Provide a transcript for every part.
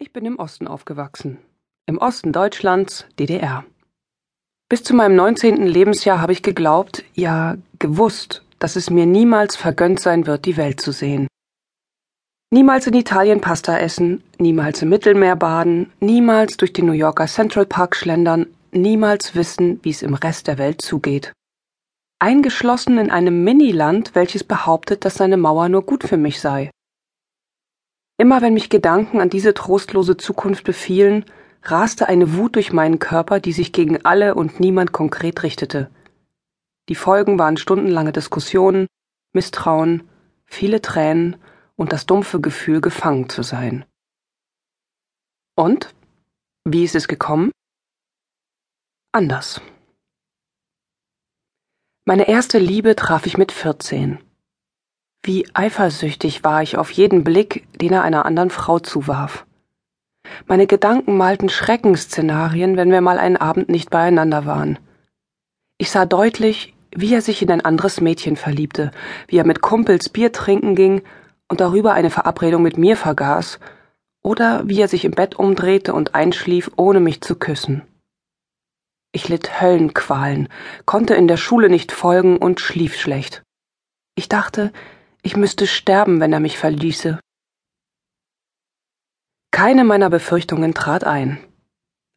Ich bin im Osten aufgewachsen. Im Osten Deutschlands, DDR. Bis zu meinem 19. Lebensjahr habe ich geglaubt, ja gewusst, dass es mir niemals vergönnt sein wird, die Welt zu sehen. Niemals in Italien Pasta essen, niemals im Mittelmeer baden, niemals durch den New Yorker Central Park schlendern, niemals wissen, wie es im Rest der Welt zugeht. Eingeschlossen in einem Miniland, welches behauptet, dass seine Mauer nur gut für mich sei. Immer wenn mich Gedanken an diese trostlose Zukunft befielen, raste eine Wut durch meinen Körper, die sich gegen alle und niemand konkret richtete. Die Folgen waren stundenlange Diskussionen, Misstrauen, viele Tränen und das dumpfe Gefühl, gefangen zu sein. Und? Wie ist es gekommen? Anders. Meine erste Liebe traf ich mit 14. Wie eifersüchtig war ich auf jeden Blick, den er einer anderen Frau zuwarf. Meine Gedanken malten Schreckensszenarien, wenn wir mal einen Abend nicht beieinander waren. Ich sah deutlich, wie er sich in ein anderes Mädchen verliebte, wie er mit Kumpels Bier trinken ging und darüber eine Verabredung mit mir vergaß, oder wie er sich im Bett umdrehte und einschlief, ohne mich zu küssen. Ich litt Höllenqualen, konnte in der Schule nicht folgen und schlief schlecht. Ich dachte, ich müsste sterben, wenn er mich verließe. Keine meiner Befürchtungen trat ein.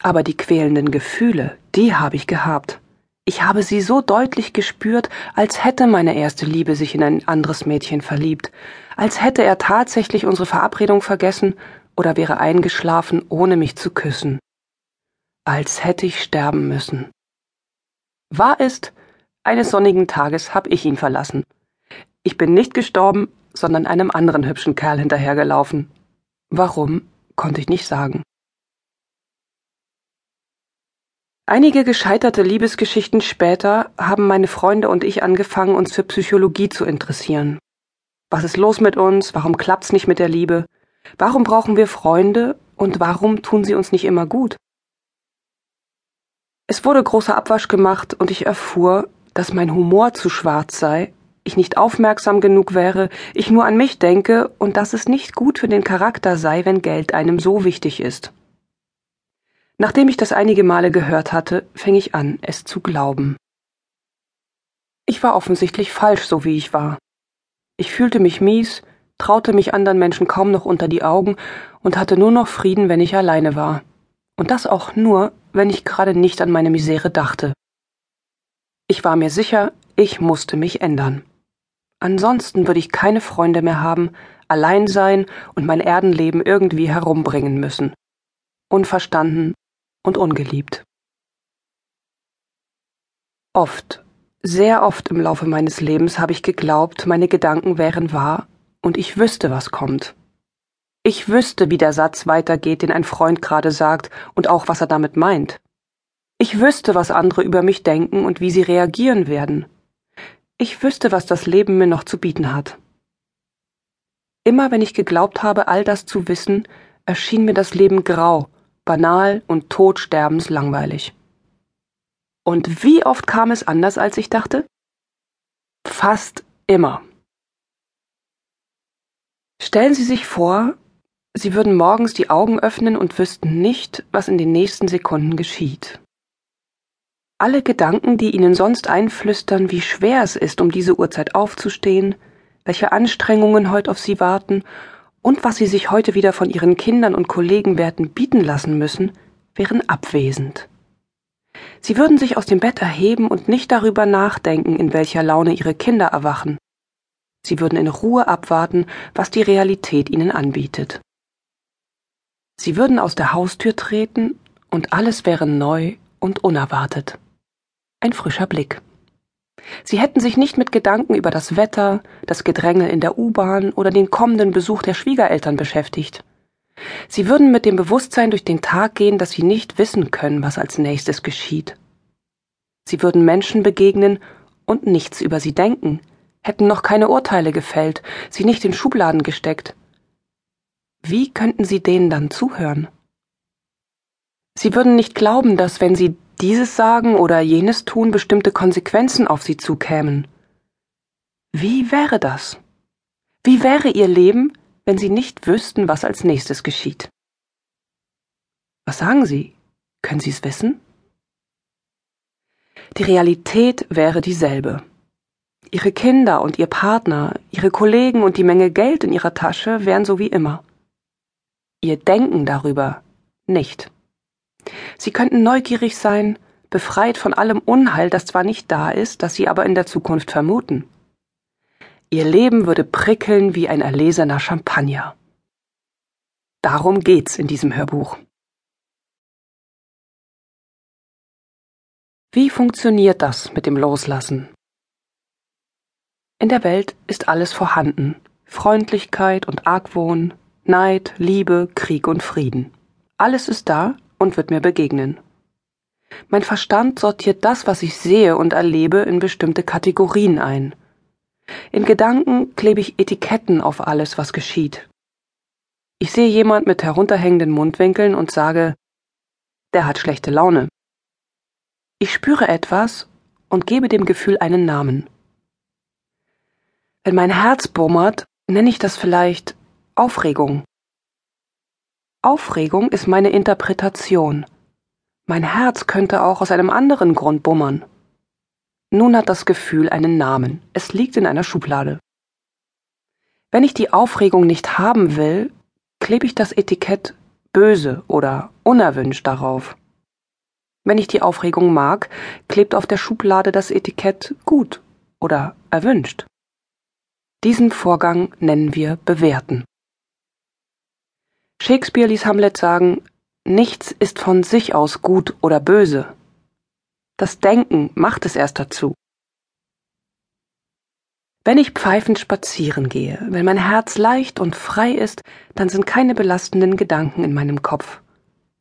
Aber die quälenden Gefühle, die habe ich gehabt. Ich habe sie so deutlich gespürt, als hätte meine erste Liebe sich in ein anderes Mädchen verliebt, als hätte er tatsächlich unsere Verabredung vergessen oder wäre eingeschlafen, ohne mich zu küssen. Als hätte ich sterben müssen. Wahr ist, eines sonnigen Tages hab ich ihn verlassen. Ich bin nicht gestorben, sondern einem anderen hübschen Kerl hinterhergelaufen. Warum, konnte ich nicht sagen. Einige gescheiterte Liebesgeschichten später haben meine Freunde und ich angefangen, uns für Psychologie zu interessieren. Was ist los mit uns? Warum klappt's nicht mit der Liebe? Warum brauchen wir Freunde und warum tun sie uns nicht immer gut? Es wurde großer Abwasch gemacht und ich erfuhr, dass mein Humor zu schwarz sei ich nicht aufmerksam genug wäre, ich nur an mich denke und dass es nicht gut für den Charakter sei, wenn Geld einem so wichtig ist. Nachdem ich das einige Male gehört hatte, fing ich an, es zu glauben. Ich war offensichtlich falsch, so wie ich war. Ich fühlte mich mies, traute mich anderen Menschen kaum noch unter die Augen und hatte nur noch Frieden, wenn ich alleine war. Und das auch nur, wenn ich gerade nicht an meine Misere dachte. Ich war mir sicher, ich musste mich ändern. Ansonsten würde ich keine Freunde mehr haben, allein sein und mein Erdenleben irgendwie herumbringen müssen. Unverstanden und ungeliebt. Oft, sehr oft im Laufe meines Lebens habe ich geglaubt, meine Gedanken wären wahr und ich wüsste, was kommt. Ich wüsste, wie der Satz weitergeht, den ein Freund gerade sagt und auch, was er damit meint. Ich wüsste, was andere über mich denken und wie sie reagieren werden. Ich wüsste, was das Leben mir noch zu bieten hat. Immer wenn ich geglaubt habe, all das zu wissen, erschien mir das Leben grau, banal und todsterbenslangweilig. Und wie oft kam es anders, als ich dachte? Fast immer. Stellen Sie sich vor, Sie würden morgens die Augen öffnen und wüssten nicht, was in den nächsten Sekunden geschieht. Alle Gedanken, die Ihnen sonst einflüstern, wie schwer es ist, um diese Uhrzeit aufzustehen, welche Anstrengungen heute auf Sie warten und was Sie sich heute wieder von Ihren Kindern und Kollegen werden bieten lassen müssen, wären abwesend. Sie würden sich aus dem Bett erheben und nicht darüber nachdenken, in welcher Laune Ihre Kinder erwachen. Sie würden in Ruhe abwarten, was die Realität Ihnen anbietet. Sie würden aus der Haustür treten und alles wäre neu und unerwartet ein frischer Blick. Sie hätten sich nicht mit Gedanken über das Wetter, das Gedränge in der U-Bahn oder den kommenden Besuch der Schwiegereltern beschäftigt. Sie würden mit dem Bewusstsein durch den Tag gehen, dass sie nicht wissen können, was als nächstes geschieht. Sie würden Menschen begegnen und nichts über sie denken, hätten noch keine Urteile gefällt, sie nicht in Schubladen gesteckt. Wie könnten sie denen dann zuhören? Sie würden nicht glauben, dass wenn sie dieses sagen oder jenes tun bestimmte Konsequenzen auf sie zukämen. Wie wäre das? Wie wäre ihr Leben, wenn sie nicht wüssten, was als nächstes geschieht? Was sagen Sie? Können Sie es wissen? Die Realität wäre dieselbe. Ihre Kinder und Ihr Partner, Ihre Kollegen und die Menge Geld in Ihrer Tasche wären so wie immer. Ihr Denken darüber nicht. Sie könnten neugierig sein, befreit von allem Unheil, das zwar nicht da ist, das Sie aber in der Zukunft vermuten. Ihr Leben würde prickeln wie ein erlesener Champagner. Darum geht's in diesem Hörbuch. Wie funktioniert das mit dem Loslassen? In der Welt ist alles vorhanden. Freundlichkeit und Argwohn, Neid, Liebe, Krieg und Frieden. Alles ist da und wird mir begegnen. Mein Verstand sortiert das, was ich sehe und erlebe, in bestimmte Kategorien ein. In Gedanken klebe ich Etiketten auf alles, was geschieht. Ich sehe jemand mit herunterhängenden Mundwinkeln und sage, der hat schlechte Laune. Ich spüre etwas und gebe dem Gefühl einen Namen. Wenn mein Herz bummert, nenne ich das vielleicht Aufregung. Aufregung ist meine Interpretation. Mein Herz könnte auch aus einem anderen Grund bummern. Nun hat das Gefühl einen Namen. Es liegt in einer Schublade. Wenn ich die Aufregung nicht haben will, klebe ich das Etikett böse oder unerwünscht darauf. Wenn ich die Aufregung mag, klebt auf der Schublade das Etikett gut oder erwünscht. Diesen Vorgang nennen wir bewerten. Shakespeare ließ Hamlet sagen, nichts ist von sich aus gut oder böse. Das Denken macht es erst dazu. Wenn ich pfeifend spazieren gehe, wenn mein Herz leicht und frei ist, dann sind keine belastenden Gedanken in meinem Kopf.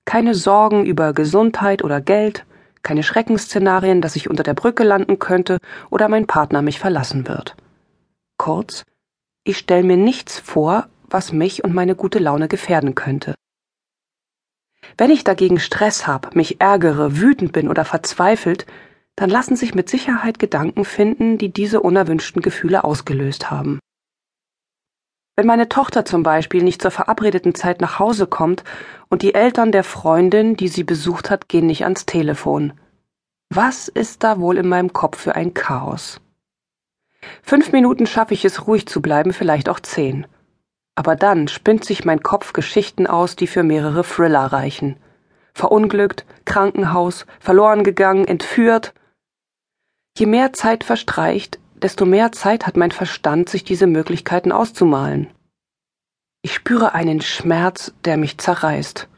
Keine Sorgen über Gesundheit oder Geld, keine Schreckensszenarien, dass ich unter der Brücke landen könnte oder mein Partner mich verlassen wird. Kurz, ich stelle mir nichts vor, was mich und meine gute Laune gefährden könnte. Wenn ich dagegen Stress habe, mich ärgere, wütend bin oder verzweifelt, dann lassen sich mit Sicherheit Gedanken finden, die diese unerwünschten Gefühle ausgelöst haben. Wenn meine Tochter zum Beispiel nicht zur verabredeten Zeit nach Hause kommt und die Eltern der Freundin, die sie besucht hat, gehen nicht ans Telefon. Was ist da wohl in meinem Kopf für ein Chaos? Fünf Minuten schaffe ich es, ruhig zu bleiben, vielleicht auch zehn aber dann spinnt sich mein Kopf Geschichten aus, die für mehrere Thriller reichen. Verunglückt, Krankenhaus, verloren gegangen, entführt. Je mehr Zeit verstreicht, desto mehr Zeit hat mein Verstand, sich diese Möglichkeiten auszumalen. Ich spüre einen Schmerz, der mich zerreißt.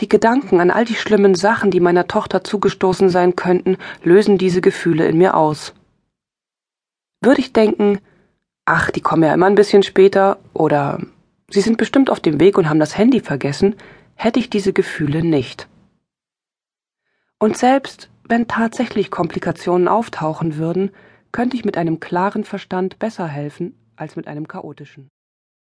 Die Gedanken an all die schlimmen Sachen, die meiner Tochter zugestoßen sein könnten, lösen diese Gefühle in mir aus. Würde ich denken, ach, die kommen ja immer ein bisschen später oder sie sind bestimmt auf dem Weg und haben das Handy vergessen, hätte ich diese Gefühle nicht. Und selbst wenn tatsächlich Komplikationen auftauchen würden, könnte ich mit einem klaren Verstand besser helfen als mit einem chaotischen.